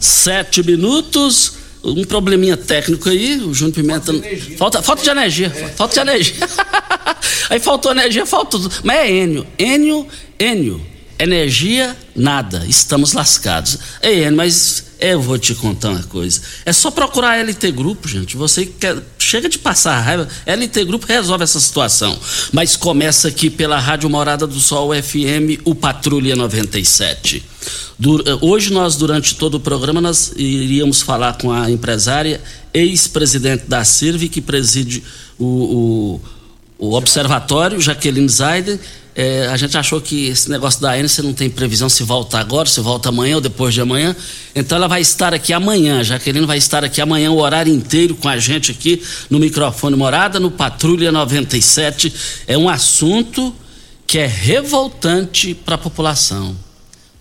sete minutos. Um probleminha técnico aí, o Júnior Pimenta. Falta, falta de energia. Falta de energia. aí faltou energia, falta tudo. Mas é Enio. Enio, Enio. Energia, nada. Estamos lascados. Ei, Enio, mas eu vou te contar uma coisa. É só procurar a LT Grupo, gente. Você quer, chega de passar raiva. LT Grupo resolve essa situação. Mas começa aqui pela Rádio Morada do Sol FM, o Patrulha 97. Du- hoje nós, durante todo o programa, nós iríamos falar com a empresária, ex-presidente da CIRV, que preside o, o, o observatório, Jaqueline Zaiden. É, a gente achou que esse negócio da ANS não tem previsão se volta agora, se volta amanhã ou depois de amanhã. Então ela vai estar aqui amanhã. Jaqueline vai estar aqui amanhã o horário inteiro com a gente aqui no microfone Morada, no Patrulha 97. É um assunto que é revoltante para a população.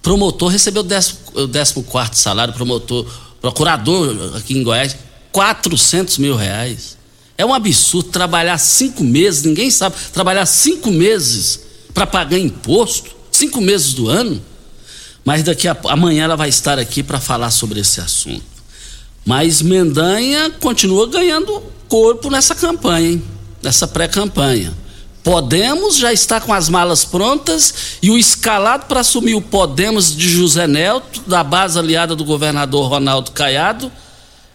Promotor recebeu o décimo, o décimo quarto salário, promotor, procurador aqui em Goiás, 400 mil reais. É um absurdo trabalhar cinco meses, ninguém sabe, trabalhar cinco meses para pagar imposto, cinco meses do ano. Mas daqui a amanhã ela vai estar aqui para falar sobre esse assunto. Mas Mendanha continua ganhando corpo nessa campanha, hein? nessa pré-campanha. Podemos já está com as malas prontas e o escalado para assumir o Podemos de José Nelto, da base aliada do governador Ronaldo Caiado,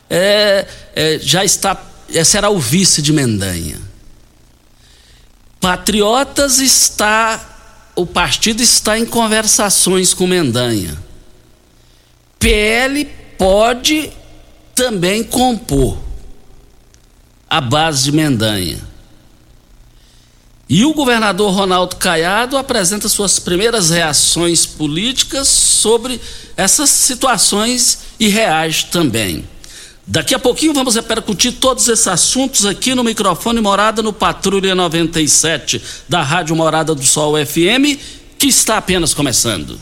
é, é, já está, é, será o vice de Mendanha. Patriotas está, o partido está em conversações com Mendanha. PL pode também compor a base de Mendanha. E o governador Ronaldo Caiado apresenta suas primeiras reações políticas sobre essas situações e reage também. Daqui a pouquinho vamos repercutir todos esses assuntos aqui no microfone Morada no Patrulha 97 da Rádio Morada do Sol FM, que está apenas começando.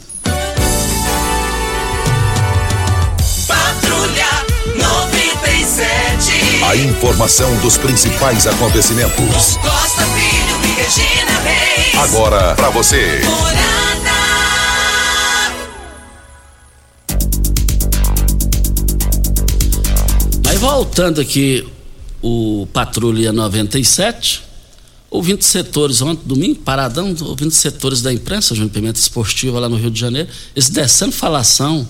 Patrulha 97. A informação dos principais acontecimentos. Costa Filho e Regina Reis. Agora para você. Morada. Voltando aqui o Patrulha 97, ouvindo setores ontem, domingo, paradão, ouvindo setores da imprensa, Júnior Pimenta Esportiva lá no Rio de Janeiro, eles descendo falação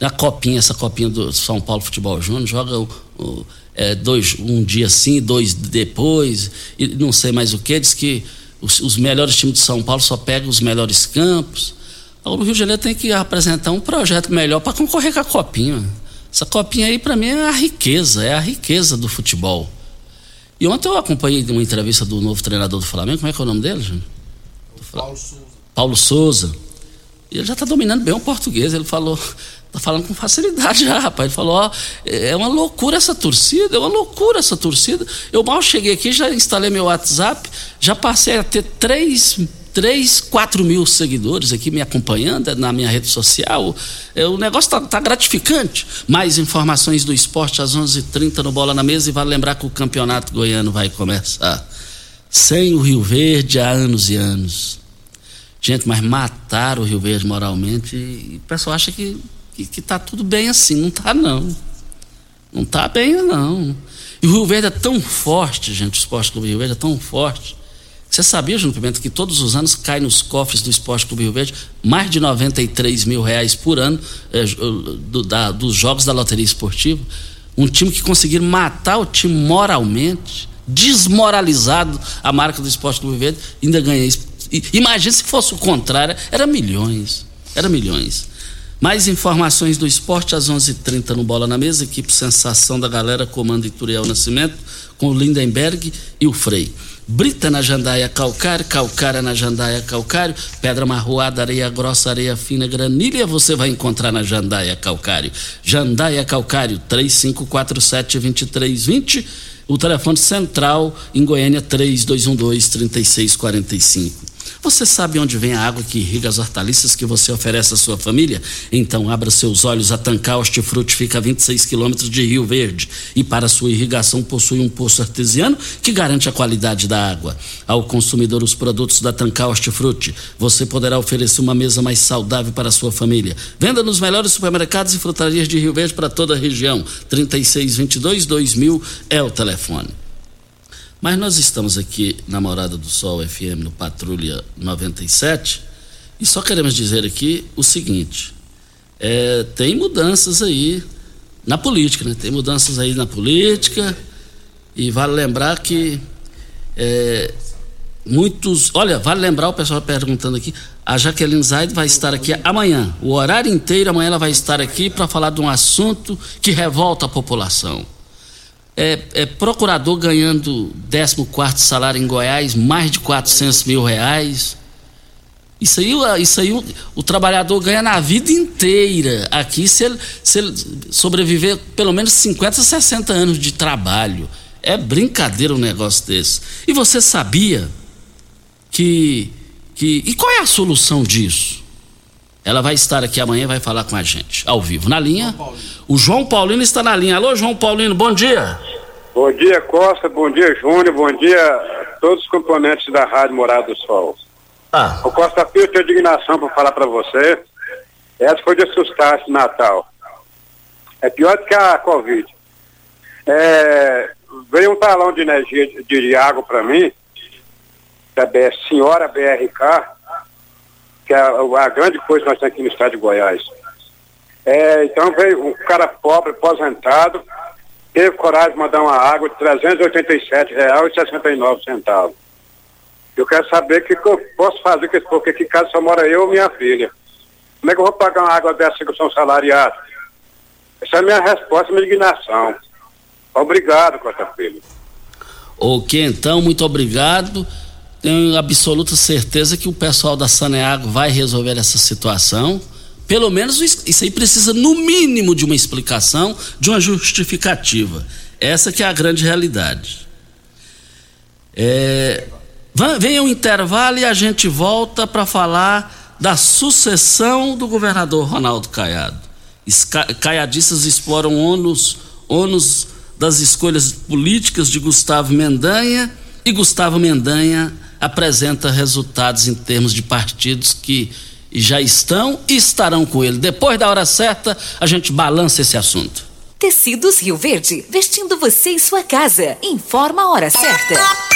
da copinha, essa copinha do São Paulo Futebol Júnior, joga o, o, é, dois, um dia sim, dois depois, e não sei mais o que, diz que os, os melhores times de São Paulo só pegam os melhores campos. O Rio de Janeiro tem que apresentar um projeto melhor para concorrer com a copinha. Essa copinha aí, para mim, é a riqueza, é a riqueza do futebol. E ontem eu acompanhei uma entrevista do novo treinador do Flamengo, como é que é o nome dele, Júnior? Paulo Souza. Paulo Souza. E ele já está dominando bem o português. Ele falou, Tá falando com facilidade já, rapaz. Ele falou: ó, é uma loucura essa torcida, é uma loucura essa torcida. Eu mal cheguei aqui, já instalei meu WhatsApp, já passei a ter 3, 3 4 mil seguidores aqui me acompanhando na minha rede social. É, o negócio tá, tá gratificante. Mais informações do esporte às 11:30 h 30 no Bola na Mesa e vale lembrar que o campeonato goiano vai começar. Sem o Rio Verde há anos e anos. Gente, mas mataram o Rio Verde moralmente e o pessoal acha que que, que tá tudo bem assim. Não tá, não. Não tá bem, não. E o Rio Verde é tão forte, gente, o Esporte Clube Rio Verde é tão forte. Você sabia, Júnior Pimenta, que todos os anos cai nos cofres do Esporte Clube Rio Verde mais de 93 mil reais por ano é, do, da, dos jogos da loteria esportiva? Um time que conseguiu matar o time moralmente, desmoralizado a marca do Esporte Clube Rio Verde, ainda ganha isso. Imagina se fosse o contrário, era milhões. Era milhões. Mais informações do esporte às 11:30 h 30 no Bola na Mesa. Equipe Sensação da Galera, comando Ituriel Nascimento, com o Lindenberg e o Frei. Brita na jandaia calcário, calcária na jandaia calcário, pedra marroada, areia grossa, areia fina, granilha, você vai encontrar na jandaia calcário. Jandaia calcário, 3547-2320. O telefone central em Goiânia, 3212-3645. Você sabe onde vem a água que irriga as hortaliças que você oferece à sua família? Então abra seus olhos. A Tancar Hortifruti fica a 26 quilômetros de Rio Verde e para sua irrigação possui um poço artesiano que garante a qualidade da água. Ao consumidor os produtos da Tancar Hortifruti, você poderá oferecer uma mesa mais saudável para a sua família. Venda nos melhores supermercados e frutarias de Rio Verde para toda a região. 3622 2000 é o telefone. Mas nós estamos aqui na Morada do Sol FM, no Patrulha 97, e só queremos dizer aqui o seguinte: é, tem mudanças aí na política, né? Tem mudanças aí na política, e vale lembrar que é, muitos. Olha, vale lembrar o pessoal perguntando aqui. A Jaqueline Zaid vai estar aqui amanhã. O horário inteiro, amanhã ela vai estar aqui para falar de um assunto que revolta a população é, é, procurador ganhando 14 salário em Goiás, mais de 400 mil reais. Isso aí, isso aí o, o trabalhador ganha na vida inteira. Aqui, se ele, se ele sobreviver pelo menos 50, 60 anos de trabalho. É brincadeira um negócio desse. E você sabia que. que e qual é a solução disso? Ela vai estar aqui amanhã e vai falar com a gente, ao vivo. Na linha, o João Paulino está na linha. Alô, João Paulino, bom dia. Bom dia, Costa. Bom dia, Júnior. Bom dia a todos os componentes da Rádio Morada do Sol. Ah. O Costa Filho tem indignação para falar para você. Essa foi de assustar esse Natal. É pior do que a Covid. É, veio um talão de energia de, de água para mim, da BR, senhora BRK, que é a, grande coisa que nós temos aqui no estado de Goiás. É, então veio um cara pobre, aposentado, teve coragem de mandar uma água de R$ 387,69. Eu quero saber o que, que, eu posso fazer com esse porque aqui em casa só mora eu e minha filha. Como é que eu vou pagar uma água dessa que eu sou salariado? Essa é a minha resposta, minha indignação. Obrigado, Costa Filho. Ok, então, muito obrigado tenho absoluta certeza que o pessoal da Saneago vai resolver essa situação. Pelo menos isso aí precisa, no mínimo, de uma explicação, de uma justificativa. Essa que é a grande realidade. É, venha um intervalo e a gente volta para falar da sucessão do governador Ronaldo Caiado. Caiadistas exploram ônus, ônus das escolhas políticas de Gustavo Mendanha e Gustavo Mendanha apresenta resultados em termos de partidos que já estão e estarão com ele. Depois da hora certa, a gente balança esse assunto. Tecidos Rio Verde, vestindo você e sua casa. Informa a hora certa.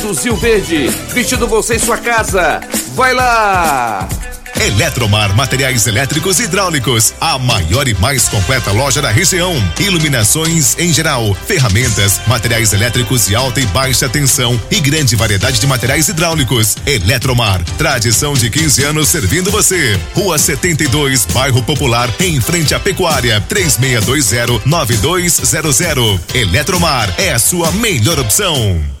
Rio Verde, vestindo você em sua casa. Vai lá! Eletromar Materiais Elétricos e Hidráulicos, a maior e mais completa loja da região. Iluminações em geral, ferramentas, materiais elétricos de alta e baixa tensão e grande variedade de materiais hidráulicos. Eletromar, tradição de 15 anos servindo você. Rua 72, Bairro Popular, em frente à Pecuária, 3620-9200. Eletromar é a sua melhor opção.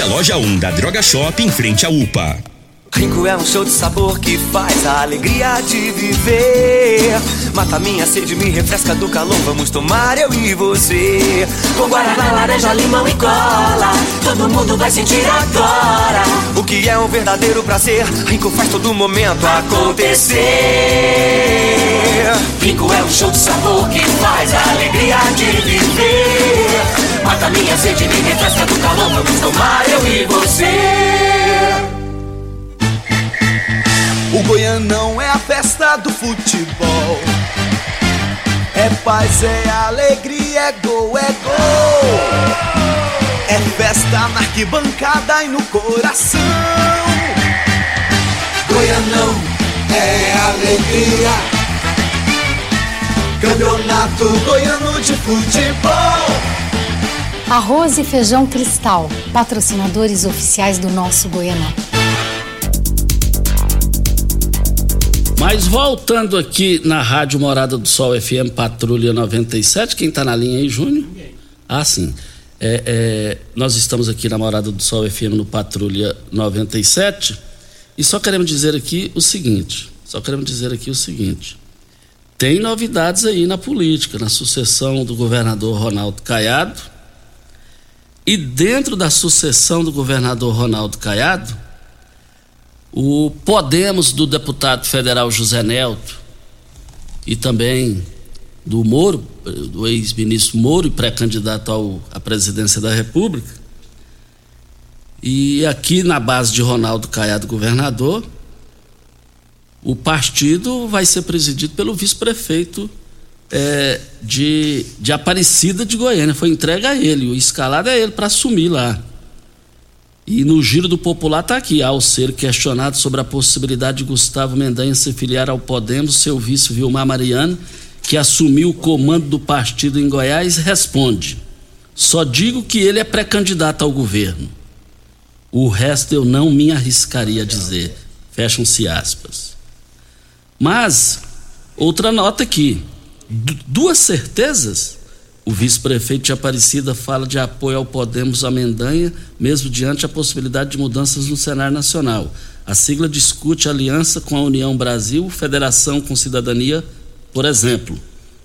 a loja 1 da Droga Shop em frente à UPA. Rinco é um show de sabor que faz a alegria de viver. Mata minha sede, me refresca do calor. Vamos tomar eu e você. Com guaraná, laranja, limão e cola. Todo mundo vai sentir agora. O que é um verdadeiro prazer. Rinco faz todo momento acontecer. Rinco é um show de sabor que faz a alegria de viver. Minha sede, me calor. Vamos tomar eu e você. O Goianão é a festa do futebol. É paz, é alegria, é gol, é gol. É festa na arquibancada e no coração. Goianão é alegria. Campeonato Goiano de Futebol. Arroz e Feijão Cristal, patrocinadores oficiais do nosso Goianão. Mas voltando aqui na Rádio Morada do Sol FM Patrulha 97, quem está na linha aí, Júnior? Ah, sim. É, é, nós estamos aqui na Morada do Sol FM no Patrulha 97 e só queremos dizer aqui o seguinte: só queremos dizer aqui o seguinte. Tem novidades aí na política, na sucessão do governador Ronaldo Caiado. E dentro da sucessão do governador Ronaldo Caiado, o Podemos do deputado federal José Nelto e também do Moro, do ex-ministro Moro e pré-candidato à presidência da República. E aqui na base de Ronaldo Caiado, governador, o partido vai ser presidido pelo vice-prefeito é, de, de Aparecida de Goiânia. Foi entregue a ele, o escalado é ele para assumir lá. E no giro do popular está aqui, ao ser questionado sobre a possibilidade de Gustavo Mendanha se filiar ao Podemos, seu vice Vilmar Mariano, que assumiu o comando do partido em Goiás, responde: Só digo que ele é pré-candidato ao governo. O resto eu não me arriscaria a dizer. Fecham-se aspas. Mas, outra nota aqui: duas certezas o vice-prefeito de Aparecida fala de apoio ao Podemos Amendanha, mesmo diante a possibilidade de mudanças no cenário nacional. A sigla discute aliança com a União Brasil, Federação com Cidadania, por exemplo.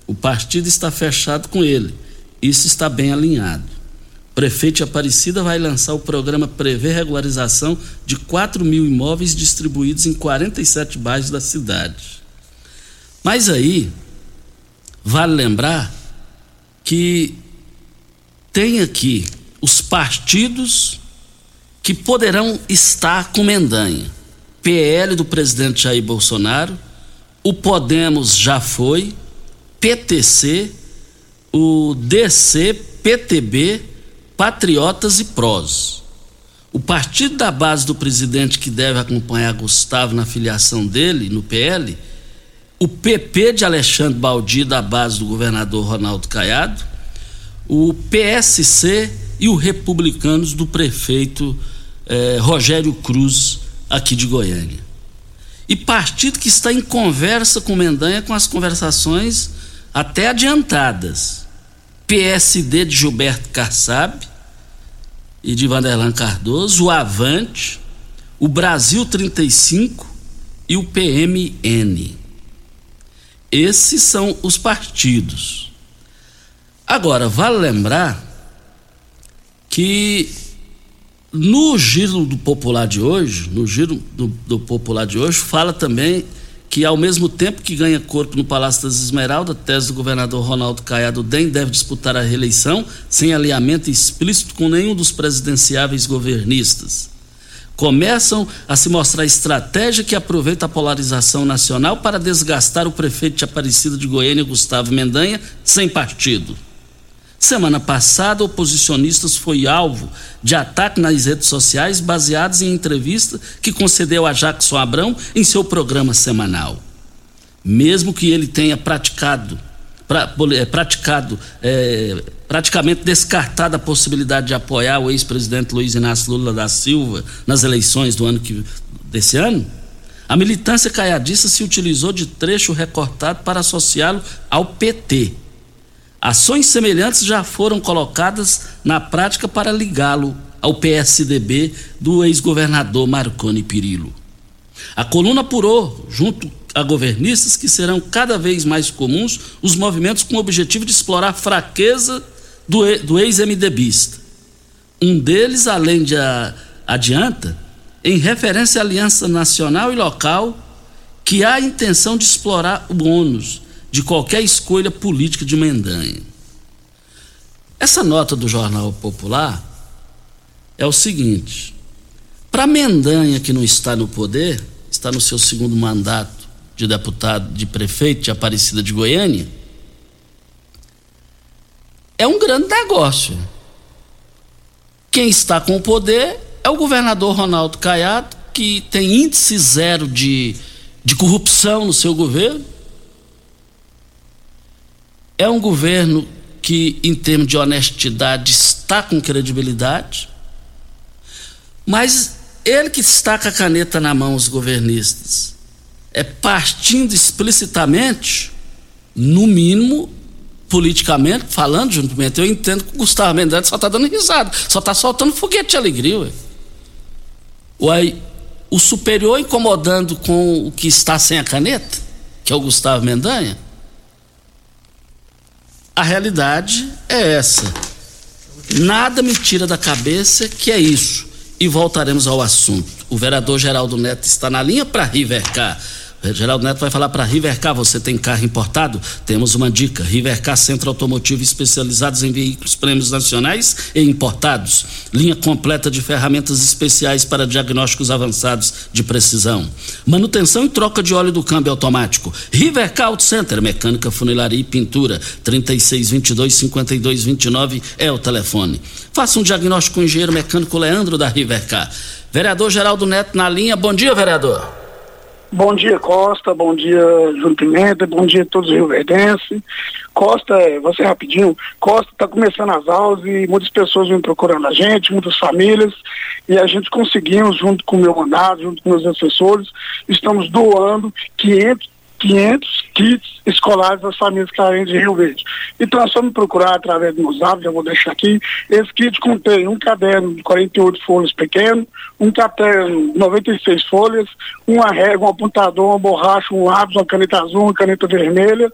O partido está fechado com ele. Isso está bem alinhado. Prefeito de Aparecida vai lançar o programa Prever Regularização de 4 mil imóveis distribuídos em 47 bairros da cidade. Mas aí, vale lembrar que tem aqui os partidos que poderão estar com Mendanha. PL do presidente Jair Bolsonaro, o Podemos já foi, PTC, o DC, PTB, Patriotas e PROS. O partido da base do presidente que deve acompanhar Gustavo na filiação dele no PL o PP de Alexandre Baldi, da base do governador Ronaldo Caiado, o PSC e o Republicanos do prefeito é, Rogério Cruz, aqui de Goiânia. E partido que está em conversa com Mendanha com as conversações até adiantadas. PSD de Gilberto Kassab e de Vanderlan Cardoso, o Avante, o Brasil 35 e o PMN. Esses são os partidos. Agora, vale lembrar que no giro do popular de hoje, no giro do, do, popular de hoje, fala também que ao mesmo tempo que ganha corpo no Palácio das Esmeraldas, a tese do governador Ronaldo Caiado DEM deve disputar a reeleição sem alinhamento explícito com nenhum dos presidenciáveis governistas. Começam a se mostrar estratégia que aproveita a polarização nacional para desgastar o prefeito de Aparecida de Goiânia, Gustavo Mendanha, sem partido. Semana passada, oposicionistas foi alvo de ataque nas redes sociais baseados em entrevista que concedeu a Jackson Abrão em seu programa semanal. Mesmo que ele tenha praticado, pra, é, praticado é, praticamente descartado a possibilidade de apoiar o ex-presidente Luiz Inácio Lula da Silva nas eleições do ano que, desse ano, a militância caiadista se utilizou de trecho recortado para associá-lo ao PT Ações semelhantes já foram colocadas na prática para ligá-lo ao PSDB do ex-governador Marconi Pirillo. A coluna apurou, junto a governistas, que serão cada vez mais comuns os movimentos com o objetivo de explorar a fraqueza do, do ex-MDBista. Um deles, além de a, adianta, em referência à aliança nacional e local, que há a intenção de explorar o ônus de qualquer escolha política de Mendanha. Essa nota do Jornal Popular é o seguinte: para Mendanha, que não está no poder, está no seu segundo mandato de deputado, de prefeito de Aparecida de Goiânia, é um grande negócio. Quem está com o poder é o governador Ronaldo Caiado, que tem índice zero de, de corrupção no seu governo é um governo que, em termos de honestidade, está com credibilidade, mas ele que está com a caneta na mão, os governistas, é partindo explicitamente, no mínimo, politicamente, falando juntamente, eu entendo que o Gustavo Mendes só está dando risada, só está soltando foguete de alegria. Ué. O superior incomodando com o que está sem a caneta, que é o Gustavo Mendanha, a realidade é essa. Nada me tira da cabeça que é isso. E voltaremos ao assunto. O vereador Geraldo Neto está na linha para Rivercar. Geraldo Neto vai falar para Rivercar, você tem carro importado? Temos uma dica, Rivercar Centro Automotivo especializados em veículos prêmios nacionais e importados. Linha completa de ferramentas especiais para diagnósticos avançados de precisão. Manutenção e troca de óleo do câmbio automático. Rivercar Auto Center, mecânica, funilaria e pintura. 3622-5229 é o telefone. Faça um diagnóstico com o engenheiro mecânico Leandro da Rivercar. Vereador Geraldo Neto na linha, bom dia vereador. Bom dia, Costa. Bom dia, Júlio Pimenta. Bom dia a todos os rioverdenses. Costa, é, você rapidinho, Costa está começando as aulas e muitas pessoas vêm procurando a gente, muitas famílias, e a gente conseguimos, junto com o meu mandato, junto com meus assessores, estamos doando 500 500 kits escolares das famílias carentes de Rio Verde. Então só me procurar através do zap, já vou deixar aqui. Esse kit contém um caderno de 48 folhas pequeno, um caderno de 96 folhas, uma régua, um apontador, uma borracha, um lápis, uma caneta azul, uma caneta vermelha,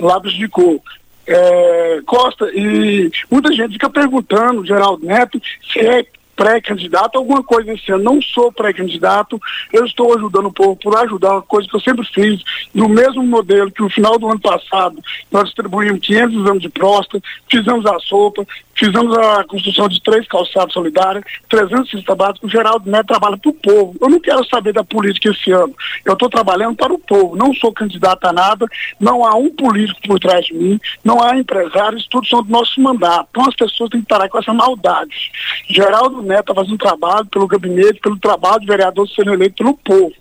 lápis de cor. É, Costa, e muita gente fica perguntando, Geraldo Neto, se é pré-candidato, alguma coisa assim. Eu não sou pré-candidato, eu estou ajudando o povo por ajudar, uma coisa que eu sempre fiz, no mesmo modelo que no final do ano passado nós distribuímos 500 exames de próstata, fizemos a sopa, fizemos a construção de três calçados solidários, 300 cestas básicas, o Geraldo Neto trabalha para o povo. Eu não quero saber da política esse ano, eu estou trabalhando para o povo, não sou candidato a nada, não há um político por trás de mim, não há empresários, tudo são do nosso mandato. Então as pessoas têm que parar com essa maldade. Geraldo Neto está fazendo trabalho pelo gabinete, pelo trabalho de vereador sendo eleito pelo povo.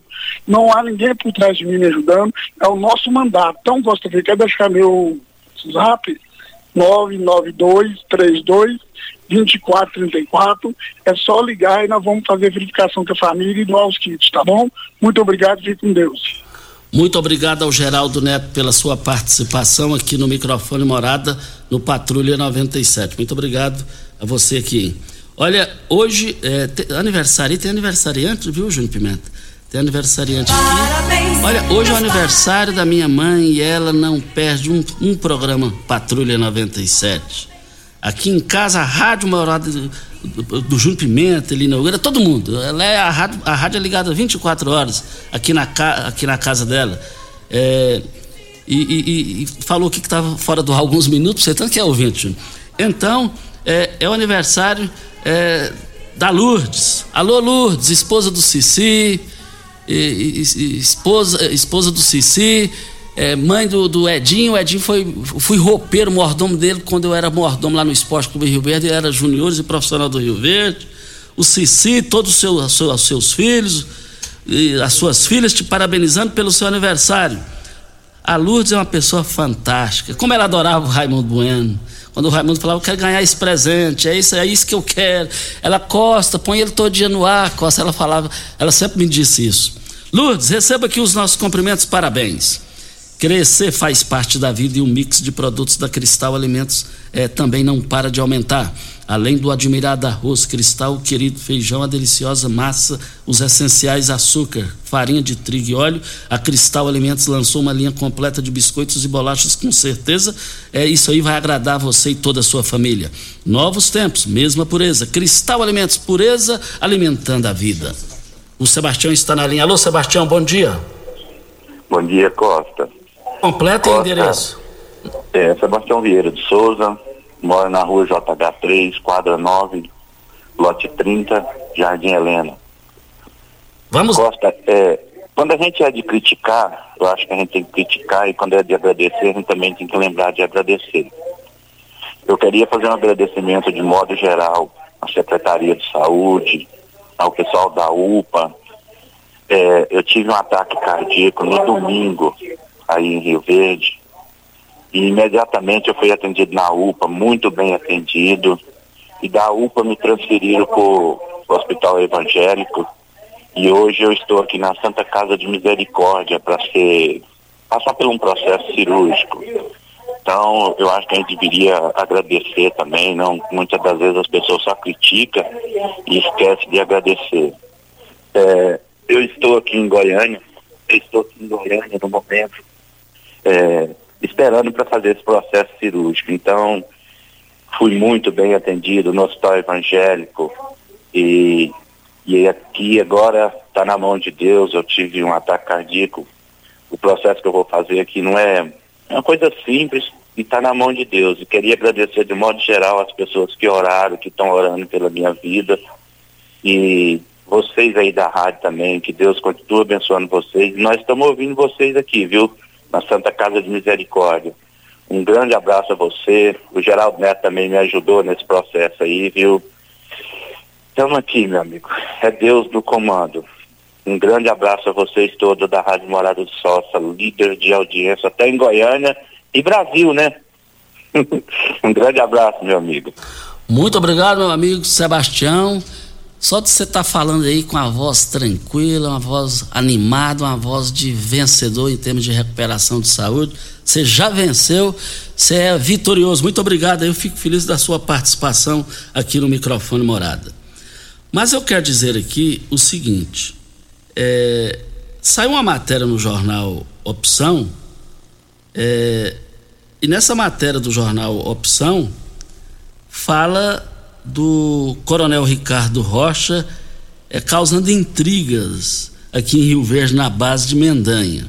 Não há ninguém por trás de mim me ajudando, é o nosso mandato. Então, Gostaria, quer deixar meu zap 99232 2434. É só ligar e nós vamos fazer verificação com a família e doar os kits, tá bom? Muito obrigado, fique com Deus. Muito obrigado ao Geraldo Neto pela sua participação aqui no microfone Morada no Patrulha 97. Muito obrigado a você aqui. Olha, hoje é tem, aniversário, tem aniversariante, viu, Júnior Pimenta? Tem aniversariante aqui. Olha, hoje é o aniversário da minha mãe e ela não perde um, um programa Patrulha 97. Aqui em casa, a Rádio Morada do, do, do Júnior Pimenta, ele inaugura, todo mundo. Ela é a rádio, a rádio é ligada 24 horas aqui na, aqui na casa dela. É, e, e, e, falou que estava fora do ar alguns minutos, você tanto que é ouvinte, Júnior. Então, é, é o aniversário é, da Lourdes. Alô, Lourdes, esposa do Cici esposa, esposa do Cici, é, mãe do, do, Edinho. O Edinho foi. Fui roupeiro, mordomo dele quando eu era mordomo lá no Esporte Clube Rio Verde, ele era juniores e profissional do Rio Verde. O Cici, todos os seus, seus, seus filhos, e as suas filhas te parabenizando pelo seu aniversário. A Lourdes é uma pessoa fantástica. Como ela adorava o Raimundo Bueno. Quando o Raimundo falava, eu quero ganhar esse presente, é isso, é isso que eu quero. Ela costa, põe ele todo dia no ar, costa. Ela falava, ela sempre me disse isso. Lourdes, receba aqui os nossos cumprimentos, parabéns. Crescer faz parte da vida e o mix de produtos da Cristal Alimentos é, também não para de aumentar. Além do admirado arroz cristal, o querido feijão, a deliciosa massa, os essenciais açúcar, farinha de trigo e óleo, a Cristal Alimentos lançou uma linha completa de biscoitos e bolachas com certeza. É isso aí vai agradar você e toda a sua família. Novos tempos, mesma pureza. Cristal Alimentos, pureza alimentando a vida. O Sebastião está na linha. Alô, Sebastião, bom dia. Bom dia, Costa. Completa o endereço. É, Sebastião Vieira de Souza, mora na rua JH3, quadra 9, lote 30, Jardim Helena. Vamos. Costa, é, quando a gente é de criticar, eu acho que a gente tem que criticar e quando é de agradecer, a gente também tem que lembrar de agradecer. Eu queria fazer um agradecimento de modo geral à Secretaria de Saúde, ao pessoal da UPA. É, eu tive um ataque cardíaco no domingo, aí em Rio Verde, e imediatamente eu fui atendido na UPA, muito bem atendido, e da UPA me transferiram para o Hospital Evangélico, e hoje eu estou aqui na Santa Casa de Misericórdia para ser passar por um processo cirúrgico. Então, eu acho que a gente deveria agradecer também, não muitas das vezes as pessoas só criticam e esquecem de agradecer. É, eu estou aqui em Goiânia, eu estou aqui em Goiânia no momento, é, esperando para fazer esse processo cirúrgico. Então, fui muito bem atendido no hospital evangélico e, e aqui agora está na mão de Deus, eu tive um ataque cardíaco. O processo que eu vou fazer aqui não é é uma coisa simples e está na mão de Deus. E queria agradecer de modo geral as pessoas que oraram, que estão orando pela minha vida. E vocês aí da rádio também, que Deus continue abençoando vocês. Nós estamos ouvindo vocês aqui, viu? Na Santa Casa de Misericórdia. Um grande abraço a você. O Geraldo Neto também me ajudou nesse processo aí, viu? Estamos aqui, meu amigo. É Deus no comando. Um grande abraço a vocês todos da Rádio Morada do Sol, líder de audiência até em Goiânia e Brasil, né? um grande abraço, meu amigo. Muito obrigado, meu amigo Sebastião. Só de você estar tá falando aí com a voz tranquila, uma voz animada, uma voz de vencedor em termos de recuperação de saúde. Você já venceu, você é vitorioso. Muito obrigado. Eu fico feliz da sua participação aqui no microfone Morada. Mas eu quero dizer aqui o seguinte: é, saiu uma matéria no jornal Opção, é, e nessa matéria do jornal Opção, fala do coronel Ricardo Rocha é, causando intrigas aqui em Rio Verde, na base de Mendanha.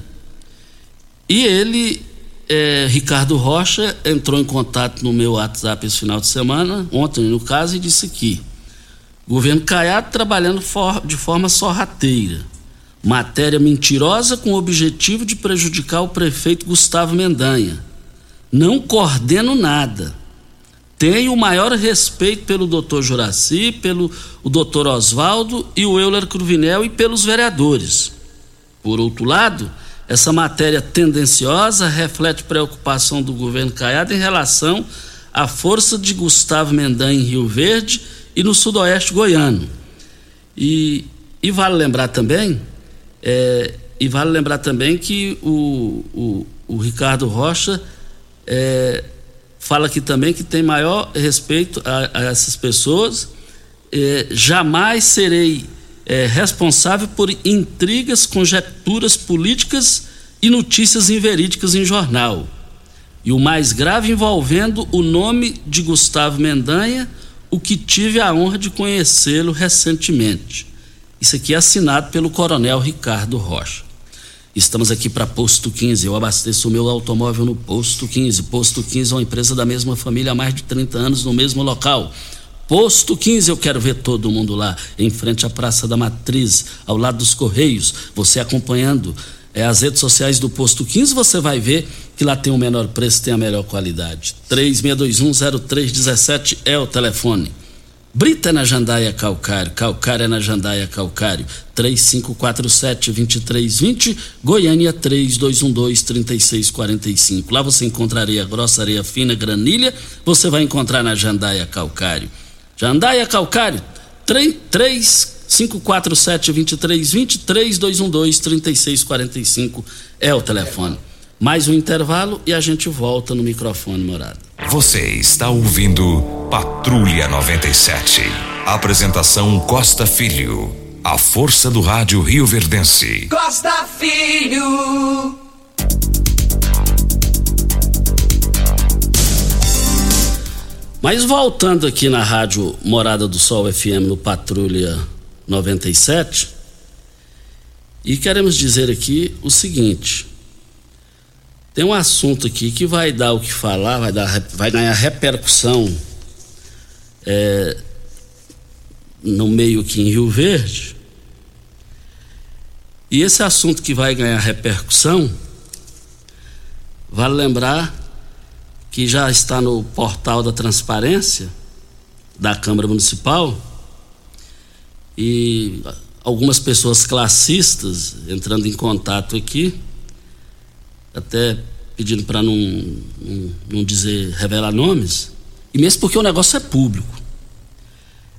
E ele, é, Ricardo Rocha, entrou em contato no meu WhatsApp esse final de semana, ontem no caso, e disse que governo Caiado trabalhando for, de forma sorrateira Matéria mentirosa com o objetivo de prejudicar o prefeito Gustavo Mendanha. Não coordeno nada. Tenho o maior respeito pelo doutor Juraci, pelo o doutor Oswaldo e o Euler Cruvinel e pelos vereadores. Por outro lado, essa matéria tendenciosa reflete preocupação do governo Caiado em relação a força de Gustavo Mendan em Rio Verde e no sudoeste goiano. E, e vale lembrar também, é, e vale lembrar também que o, o, o Ricardo Rocha é, fala aqui também que tem maior respeito a, a essas pessoas. É, jamais serei é, responsável por intrigas, conjecturas políticas e notícias inverídicas em jornal. E o mais grave envolvendo o nome de Gustavo Mendanha, o que tive a honra de conhecê-lo recentemente. Isso aqui é assinado pelo Coronel Ricardo Rocha. Estamos aqui para Posto 15. Eu abasteço o meu automóvel no Posto 15. Posto 15 é uma empresa da mesma família há mais de 30 anos no mesmo local. Posto 15, eu quero ver todo mundo lá, em frente à Praça da Matriz, ao lado dos Correios. Você acompanhando é, as redes sociais do Posto 15, você vai ver que lá tem o menor preço, tem a melhor qualidade. 36210317 é o telefone. Brita na Jandaia Calcário, Calcário é na Jandaia Calcário, 3547-2320, Goiânia 3212-3645. Lá você encontraria grossa areia fina, granilha, você vai encontrar na Jandaia Calcário. Jandaia Calcário, 3547-2320, 3212-3645 é o telefone. Mais um intervalo e a gente volta no microfone morado. Você está ouvindo Patrulha 97. Apresentação Costa Filho. A força do rádio Rio Verdense. Costa Filho. Mas voltando aqui na rádio Morada do Sol FM no Patrulha 97, e queremos dizer aqui o seguinte: tem um assunto aqui que vai dar o que falar, vai, dar, vai ganhar repercussão é, no meio aqui em Rio Verde. E esse assunto que vai ganhar repercussão, vale lembrar que já está no portal da transparência da Câmara Municipal e algumas pessoas classistas entrando em contato aqui, até pedindo para não, não, não dizer, revelar nomes, e mesmo porque o negócio é público.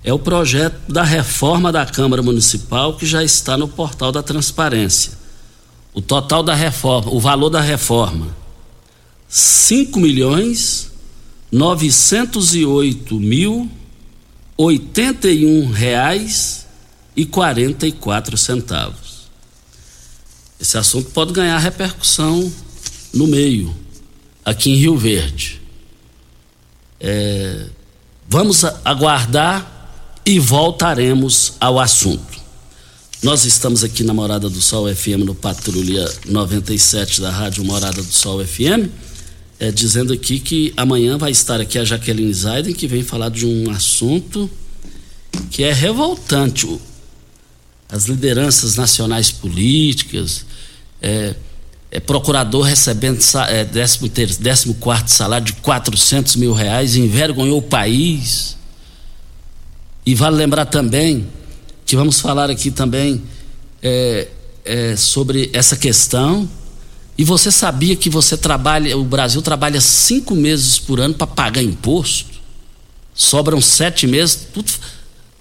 É o projeto da reforma da Câmara Municipal que já está no portal da transparência. O total da reforma, o valor da reforma, cinco milhões novecentos e oito mil oitenta e um reais e quarenta e quatro centavos. Esse assunto pode ganhar repercussão no meio, aqui em Rio Verde. É, vamos aguardar e voltaremos ao assunto. Nós estamos aqui na Morada do Sol FM, no Patrulha 97 da Rádio Morada do Sol FM é, dizendo aqui que amanhã vai estar aqui a Jaqueline Zaiden, que vem falar de um assunto que é revoltante. As lideranças nacionais políticas, é, é procurador recebendo é, 14 quarto salário de 400 mil reais, envergonhou o país. E vale lembrar também que vamos falar aqui também é, é, sobre essa questão e você sabia que você trabalha, o Brasil trabalha cinco meses por ano para pagar imposto? Sobram sete meses, tudo.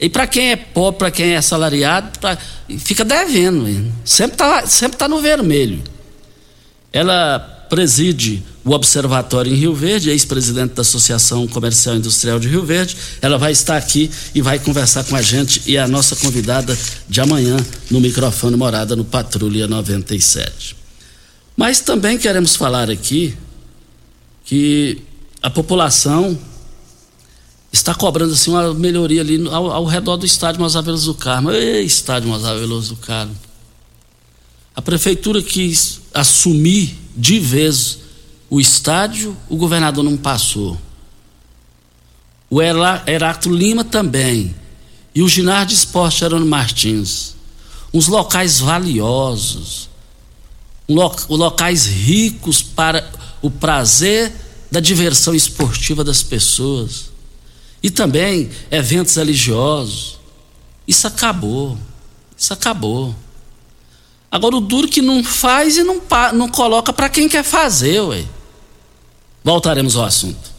E para quem é pobre, para quem é assalariado, pra, fica devendo. Sempre está sempre tá no vermelho. Ela preside o Observatório em Rio Verde, ex-presidente da Associação Comercial e Industrial de Rio Verde. Ela vai estar aqui e vai conversar com a gente e a nossa convidada de amanhã no microfone Morada no Patrulha 97. Mas também queremos falar aqui que a população está cobrando assim uma melhoria ali ao, ao redor do estádio Mozavelos do Carmo. Ei, estádio Mozavelos do Carmo. A prefeitura quis assumir de vez o estádio, o governador não passou. O Heráclito Lima também. E o ginásio de esporte Jerônimo Martins. Uns locais valiosos locais ricos para o prazer da diversão esportiva das pessoas. E também eventos religiosos. Isso acabou. Isso acabou. Agora o duro que não faz e não, não coloca para quem quer fazer, ué. Voltaremos ao assunto.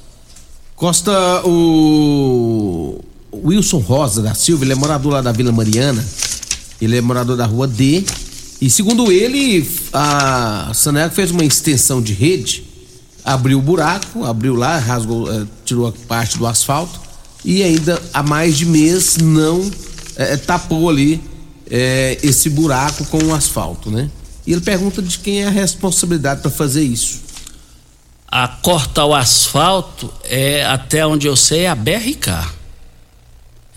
Costa, o Wilson Rosa da Silva, ele é morador lá da Vila Mariana. Ele é morador da rua D. E segundo ele, a Saneago fez uma extensão de rede, abriu o buraco, abriu lá, rasgou, eh, tirou a parte do asfalto e ainda há mais de mês não eh, tapou ali eh, esse buraco com o asfalto, né? E ele pergunta de quem é a responsabilidade para fazer isso a cortar o asfalto é até onde eu sei é a BRK.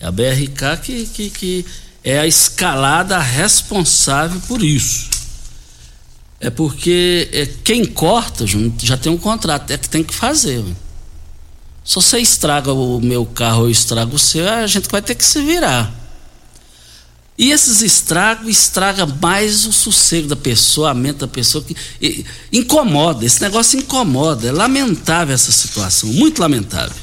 É a BRK que, que, que é a escalada responsável por isso. É porque é, quem corta já tem um contrato, é que tem que fazer. Se você estraga o meu carro ou estraga o seu, a gente vai ter que se virar. E esses estragos estraga mais o sossego da pessoa, a mente da pessoa que e, incomoda, esse negócio incomoda, é lamentável essa situação, muito lamentável.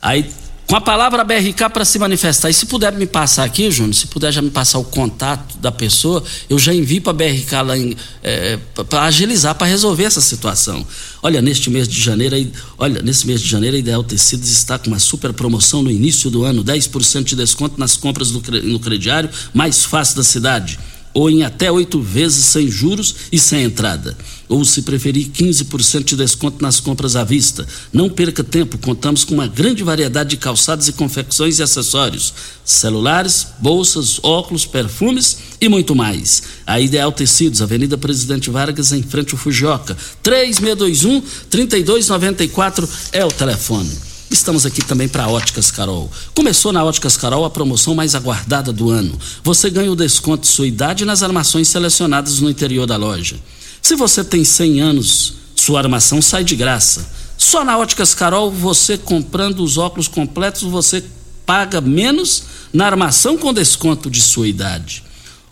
Aí com a palavra BRK para se manifestar. E se puder me passar aqui, Júnior, se puder já me passar o contato da pessoa, eu já envio para a BRK lá é, para agilizar, para resolver essa situação. Olha, neste mês de janeiro, olha, nesse mês de janeiro, a Ideal Tecidos está com uma super promoção no início do ano, 10% de desconto nas compras no crediário mais fácil da cidade ou em até oito vezes sem juros e sem entrada. Ou, se preferir, 15% de desconto nas compras à vista. Não perca tempo, contamos com uma grande variedade de calçados e confecções e acessórios: celulares, bolsas, óculos, perfumes e muito mais. A Ideal Tecidos, Avenida Presidente Vargas, em frente ao Fujioka. 3621 3294 é o telefone. Estamos aqui também para Óticas Carol. Começou na Óticas Carol a promoção mais aguardada do ano. Você ganha o desconto de sua idade nas armações selecionadas no interior da loja. Se você tem 100 anos, sua armação sai de graça. Só na Óticas Carol, você comprando os óculos completos, você paga menos na armação com desconto de sua idade.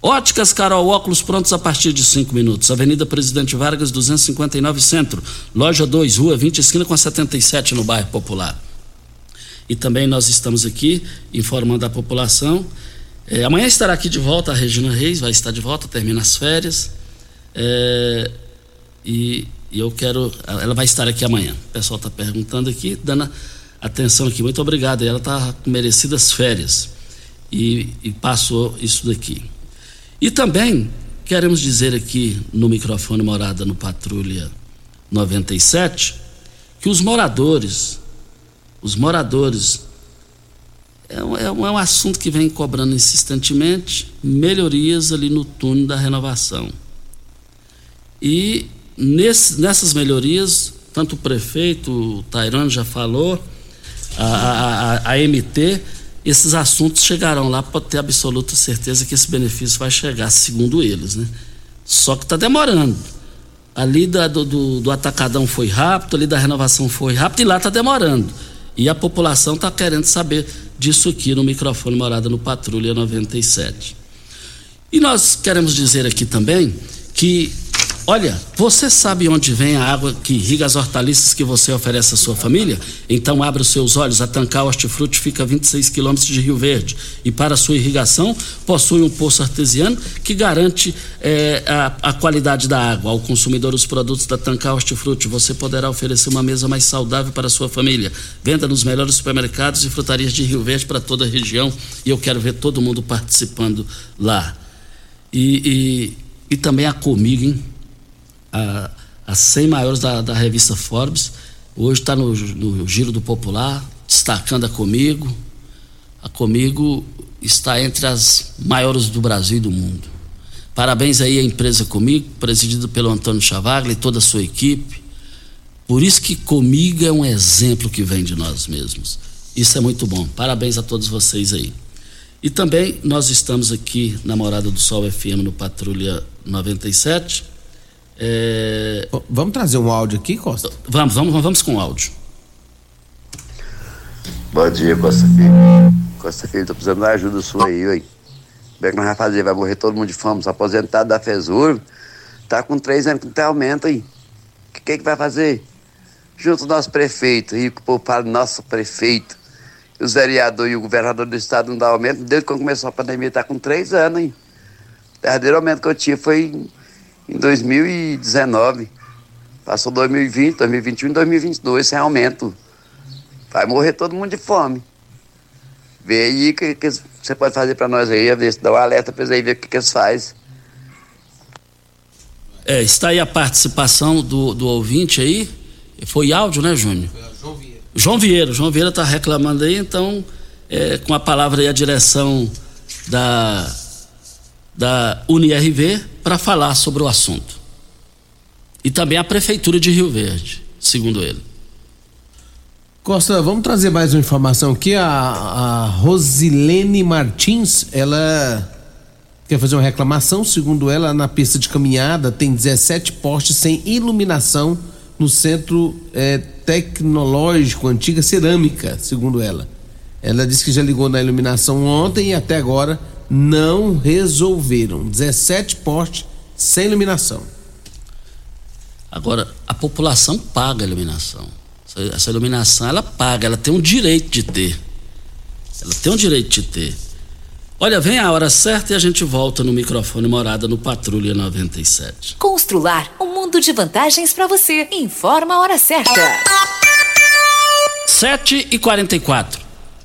Óticas Carol, óculos prontos a partir de 5 minutos. Avenida Presidente Vargas, 259 Centro. Loja 2, Rua 20, esquina com 77, no bairro Popular. E também nós estamos aqui informando a população. É, amanhã estará aqui de volta a Regina Reis, vai estar de volta, termina as férias. É, e, e, eu quero. Ela vai estar aqui amanhã. O pessoal está perguntando aqui, dando atenção aqui. Muito obrigado. Ela está com merecidas férias. E, e passou isso daqui. E também queremos dizer aqui no microfone Morada no Patrulha 97 que os moradores os moradores. É um, é um, assunto que vem cobrando insistentemente melhorias ali no túnel da renovação. E nesse, nessas melhorias, tanto o prefeito, o Tairano já falou, a, a, a, MT, esses assuntos chegarão lá para ter absoluta certeza que esse benefício vai chegar, segundo eles. Né? Só que está demorando. Ali da, do, do, do, atacadão foi rápido, ali da renovação foi rápido e lá está demorando. E a população está querendo saber disso aqui no microfone Morada no Patrulha 97. E nós queremos dizer aqui também que Olha, você sabe onde vem a água que irriga as hortaliças que você oferece à sua família? Então abra os seus olhos. A Tancar Hortifruti fica a 26 quilômetros de Rio Verde e para sua irrigação possui um poço artesiano que garante eh, a, a, qualidade da água. Ao consumidor os produtos da Tancar Hortifruti, você poderá oferecer uma mesa mais saudável para a sua família. Venda nos melhores supermercados e frutarias de Rio Verde para toda a região e eu quero ver todo mundo participando lá. E, e, e também a Comigo, hein? A, as 100 maiores da, da revista Forbes. Hoje está no, no, Giro do Popular, destacando a Comigo. A Comigo está entre as maiores do Brasil e do mundo. Parabéns aí à empresa Comigo, presidida pelo Antônio Chavaglia e toda a sua equipe. Por isso que Comigo é um exemplo que vem de nós mesmos. Isso é muito bom. Parabéns a todos vocês aí. E também nós estamos aqui na Morada do Sol FM no Patrulha 97 é... Vamos trazer um áudio aqui, Costa? Vamos, vamos, vamos com o áudio. Bom dia, Costa Filho. Costa Filho, tô precisando da ajuda sua aí, ué. Como é que nós vamos fazer? Vai morrer todo mundo de fome, os aposentados da FESUR. Tá com três anos que não tem aumento aí. O que, que, que vai fazer? Junto o nosso prefeito, que o povo fala nosso prefeito. Os vereadores e o governador do estado não dá aumento. Desde quando começou a pandemia, tá com três anos, hein? O verdadeiro aumento que eu tinha foi em 2019. Passou 2020, 2021 e 2022 sem aumento. Vai morrer todo mundo de fome. Vê aí o que, que você pode fazer para nós aí, ver se dá um alerta para eles aí ver o que, que eles fazem. É, está aí a participação do, do ouvinte aí. Foi áudio, né, Júnior? João Vieira. João Vieira. João Vieira está reclamando aí, então, é, com a palavra aí a direção da, da UniRV para falar sobre o assunto. E também a Prefeitura de Rio Verde, segundo ele. Costa, vamos trazer mais uma informação aqui. A, a Rosilene Martins, ela quer fazer uma reclamação. Segundo ela, na pista de caminhada tem 17 postes sem iluminação no centro é, tecnológico Antiga Cerâmica, segundo ela. Ela disse que já ligou na iluminação ontem e até agora não resolveram. 17 postes sem iluminação. Agora, a população paga a iluminação. Essa iluminação ela paga, ela tem um direito de ter. Ela tem um direito de ter. Olha, vem a hora certa e a gente volta no microfone morada no Patrulha 97. Constrular um mundo de vantagens para você. Informa a hora certa. 7 e 44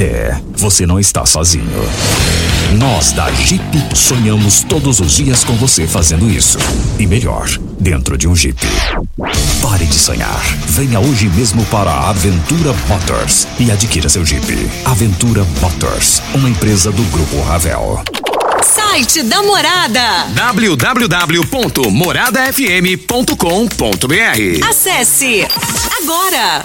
É, você não está sozinho. Nós da Jeep sonhamos todos os dias com você fazendo isso. E melhor, dentro de um Jeep. Pare de sonhar. Venha hoje mesmo para a Aventura Motors e adquira seu Jeep. Aventura Motors, uma empresa do Grupo Ravel. Site da Morada. www.moradafm.com.br Acesse agora.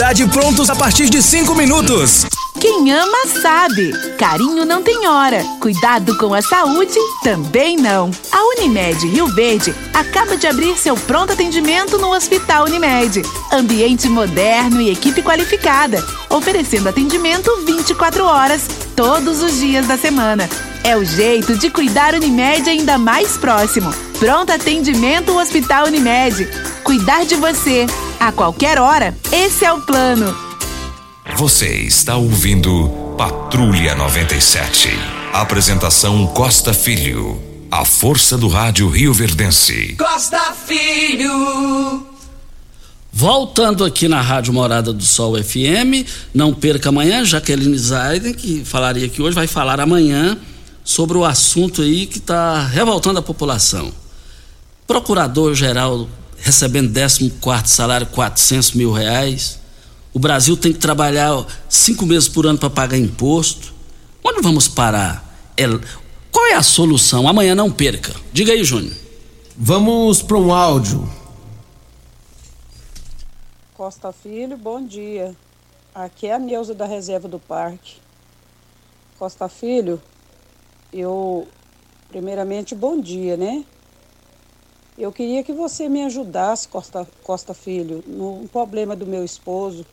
prontos a partir de 5 minutos. Quem ama sabe. Carinho não tem hora. Cuidado com a saúde também não. A Unimed Rio Verde acaba de abrir seu pronto atendimento no Hospital Unimed. Ambiente moderno e equipe qualificada, oferecendo atendimento 24 horas, todos os dias da semana. É o jeito de cuidar Unimed ainda mais próximo. Pronto atendimento Hospital Unimed. Cuidar de você a qualquer hora. Esse é o plano. Você está ouvindo Patrulha 97. Apresentação Costa Filho. A força do rádio Rio Verdense. Costa Filho. Voltando aqui na Rádio Morada do Sol FM, não perca amanhã, Jaqueline Zaiden, que falaria aqui hoje, vai falar amanhã sobre o assunto aí que está revoltando a população. Procurador-Geral recebendo 14 salário, 400 mil reais. O Brasil tem que trabalhar cinco meses por ano para pagar imposto. Onde vamos parar? É, qual é a solução? Amanhã não perca. Diga aí, Júnior. Vamos para um áudio. Costa Filho, bom dia. Aqui é a Neuza da Reserva do Parque. Costa Filho, eu, primeiramente, bom dia, né? Eu queria que você me ajudasse, Costa, Costa Filho, no problema do meu esposo.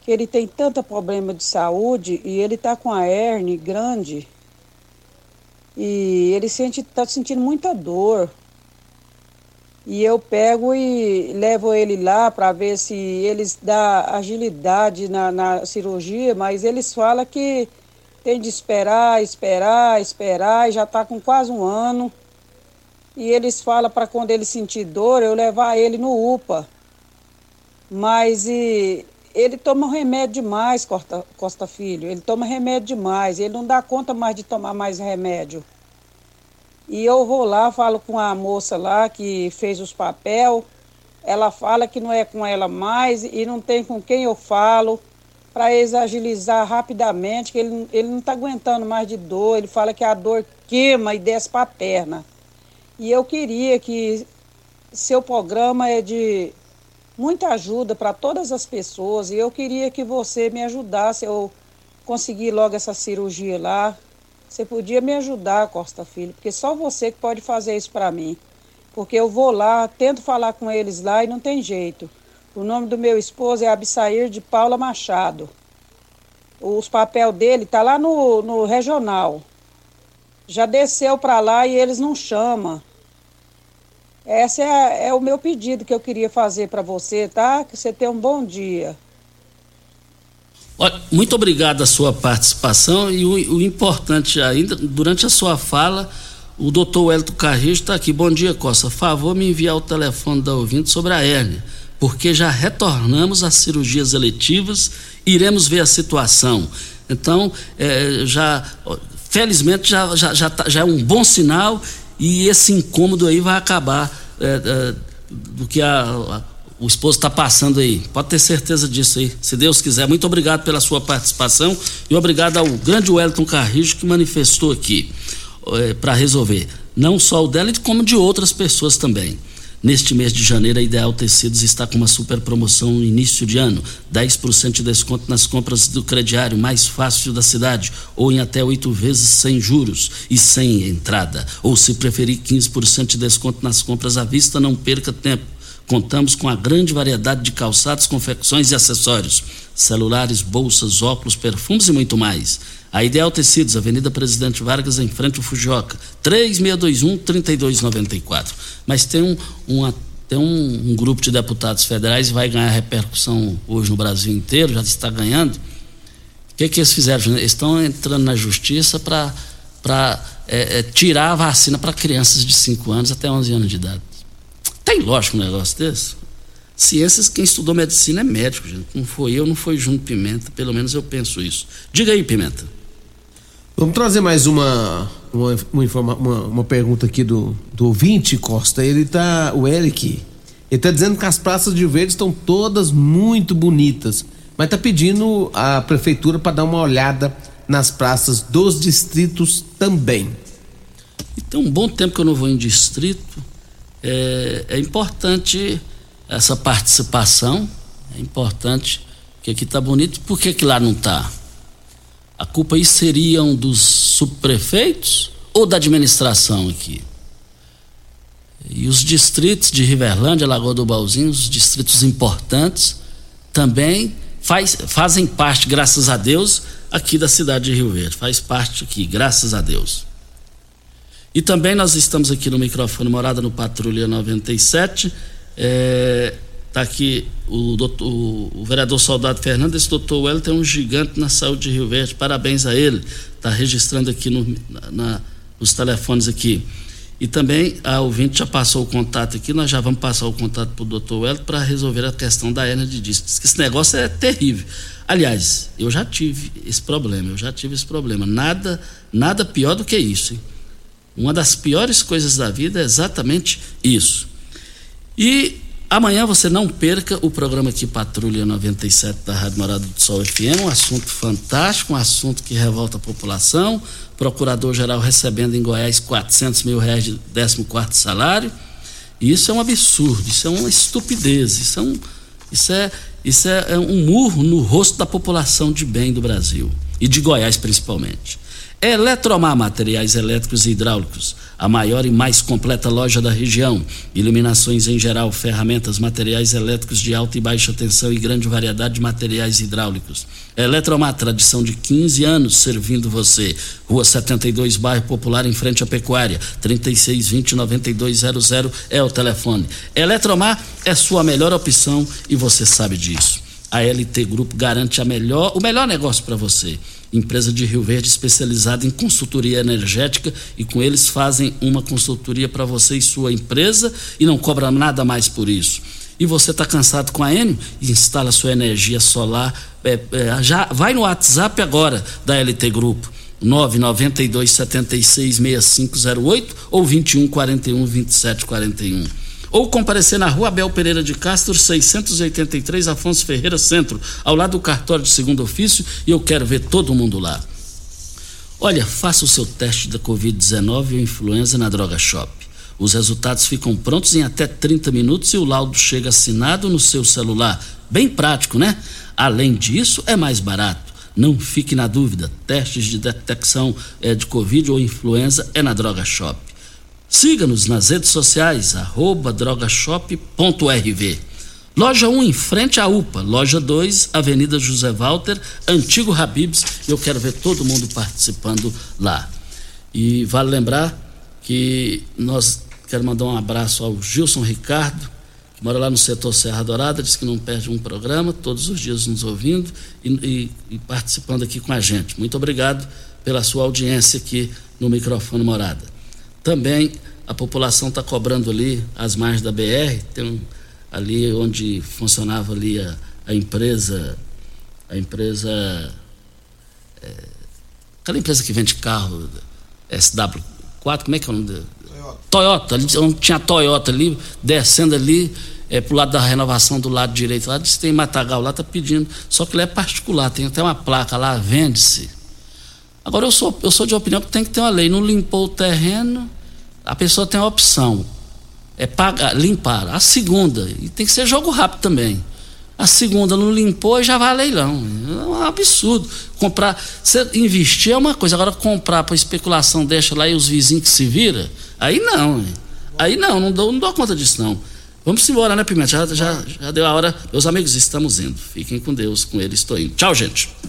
que ele tem tanto problema de saúde e ele está com a hernia grande e ele sente está sentindo muita dor. E eu pego e levo ele lá para ver se eles dão agilidade na, na cirurgia, mas eles falam que tem de esperar, esperar, esperar, e já está com quase um ano. E eles falam para quando ele sentir dor, eu levar ele no UPA. Mas e, ele toma remédio demais, Costa, Costa Filho. Ele toma remédio demais. Ele não dá conta mais de tomar mais remédio. E eu vou lá, falo com a moça lá que fez os papel. Ela fala que não é com ela mais e não tem com quem eu falo para eles agilizar rapidamente, que ele, ele não está aguentando mais de dor. Ele fala que a dor queima e desce para a perna. E eu queria que seu programa é de muita ajuda para todas as pessoas e eu queria que você me ajudasse eu conseguir logo essa cirurgia lá. Você podia me ajudar, Costa Filho, porque só você que pode fazer isso para mim. Porque eu vou lá, tento falar com eles lá e não tem jeito. O nome do meu esposo é Absair de Paula Machado. Os papel dele tá lá no, no regional. Já desceu para lá e eles não chamam. Esse é, é o meu pedido que eu queria fazer para você, tá? Que você tenha um bom dia. Muito obrigado a sua participação e o, o, importante ainda, durante a sua fala, o doutor Wellington Carrejo está aqui. Bom dia, Costa. Favor me enviar o telefone da ouvinte sobre a hérnia, porque já retornamos às cirurgias eletivas iremos ver a situação. Então, é, já, felizmente, já, já, já, tá, já é um bom sinal e esse incômodo aí vai acabar é, é, do que a, a, o esposo está passando aí. Pode ter certeza disso aí, se Deus quiser. Muito obrigado pela sua participação e obrigado ao grande Wellington Carrijo que manifestou aqui é, para resolver. Não só o dela, como de outras pessoas também. Neste mês de janeiro, a Ideal Tecidos está com uma super promoção no início de ano: 10% de desconto nas compras do crediário mais fácil da cidade, ou em até oito vezes sem juros e sem entrada. Ou, se preferir, 15% de desconto nas compras à vista. Não perca tempo. Contamos com a grande variedade de calçados, confecções e acessórios: celulares, bolsas, óculos, perfumes e muito mais. A Ideal Tecidos, Avenida Presidente Vargas, em frente ao Fujoca, 3621-3294. Mas tem, um, uma, tem um, um, grupo de deputados federais vai ganhar repercussão hoje no Brasil inteiro, já está ganhando. O que, que eles fizeram? Eles estão entrando na justiça para é, é, tirar a vacina para crianças de 5 anos até 11 anos de idade. Tem lógico um negócio desse? Ciências, quem estudou medicina é médico, gente. Não foi eu, não foi Junto Pimenta, pelo menos eu penso isso. Diga aí, Pimenta. Vamos trazer mais uma uma, uma, uma, pergunta aqui do, do ouvinte, Costa. Ele tá. O Eric. Ele tá dizendo que as praças de Verde estão todas muito bonitas. Mas tá pedindo a prefeitura para dar uma olhada nas praças dos distritos também. Então, um bom tempo que eu não vou em distrito. É, é importante essa participação. É importante que aqui tá bonito. Por que, que lá não tá? A culpa aí seriam dos subprefeitos ou da administração aqui? E os distritos de Riverlândia, Lagoa do Balzinho, os distritos importantes, também faz, fazem parte, graças a Deus, aqui da cidade de Rio Verde. Faz parte aqui, graças a Deus. E também nós estamos aqui no microfone Morada no Patrulha 97. É, Está aqui o, doutor, o, vereador Soldado Fernando, esse doutor Wellington é um gigante na saúde de Rio Verde, parabéns a ele. Está registrando aqui no, na, nos telefones aqui. E também a ouvinte já passou o contato aqui, nós já vamos passar o contato para o doutor Wellington para resolver a questão da hernia de disco. Esse negócio é terrível. Aliás, eu já tive esse problema, eu já tive esse problema. Nada, nada pior do que isso. Hein? Uma das piores coisas da vida é exatamente isso. E Amanhã você não perca o programa aqui Patrulha 97 da Rádio Morada do Sol FM, um assunto fantástico, um assunto que revolta a população. Procurador-geral recebendo em Goiás 400 mil reais de 14 salário. isso é um absurdo, isso é uma estupidez, isso é um, isso é, isso é, é um murro no rosto da população de bem do Brasil e de Goiás principalmente. Eletromar Materiais Elétricos e Hidráulicos, a maior e mais completa loja da região. Iluminações em geral, ferramentas, materiais elétricos de alta e baixa tensão e grande variedade de materiais hidráulicos. Eletromar, tradição de 15 anos servindo você. Rua 72, bairro Popular, em frente à Pecuária. 3620-9200 é o telefone. Eletromar é sua melhor opção e você sabe disso. A LT Grupo garante a melhor, o melhor negócio para você empresa de Rio Verde especializada em consultoria energética e com eles fazem uma consultoria para você e sua empresa e não cobra nada mais por isso. E você está cansado com a Enio? Instala sua energia solar. É, é, já vai no WhatsApp agora da LT Grupo. 992 76 6508 ou 21 41 27 41 ou comparecer na rua Abel Pereira de Castro, 683, Afonso Ferreira Centro, ao lado do cartório de segundo ofício, e eu quero ver todo mundo lá. Olha, faça o seu teste da Covid-19 ou influenza na Droga Shop. Os resultados ficam prontos em até 30 minutos e o laudo chega assinado no seu celular. Bem prático, né? Além disso, é mais barato. Não fique na dúvida, testes de detecção é, de Covid ou influenza é na Droga Shop. Siga-nos nas redes sociais, arroba drogashop.rv. Loja 1 em frente à UPA, loja 2, Avenida José Walter, Antigo Habibs. Eu quero ver todo mundo participando lá. E vale lembrar que nós quero mandar um abraço ao Gilson Ricardo, que mora lá no setor Serra Dourada, diz que não perde um programa, todos os dias nos ouvindo e, e, e participando aqui com a gente. Muito obrigado pela sua audiência aqui no microfone Morada. Também a população está cobrando ali as margens da BR, tem um, ali onde funcionava ali a, a empresa, a empresa, é, aquela empresa que vende carro, SW4, como é que é o nome dele? Toyota. Toyota, ali, onde tinha a Toyota ali, descendo ali, é, pro lado da renovação do lado direito, lá diz tem matagal lá, tá pedindo. Só que ele é particular, tem até uma placa lá, vende-se. Agora eu sou, eu sou de opinião que tem que ter uma lei. Não limpou o terreno, a pessoa tem a opção. É pagar, limpar. A segunda, e tem que ser jogo rápido também. A segunda não limpou e já vai a leilão. É um absurdo. Comprar, você investir é uma coisa, agora comprar para especulação, deixa lá e os vizinhos que se vira, aí não. Aí não, não dou, não dou conta disso não. Vamos embora, né, Pimenta? Já, já, já deu a hora. Meus amigos, estamos indo. Fiquem com Deus, com ele estou indo. Tchau, gente.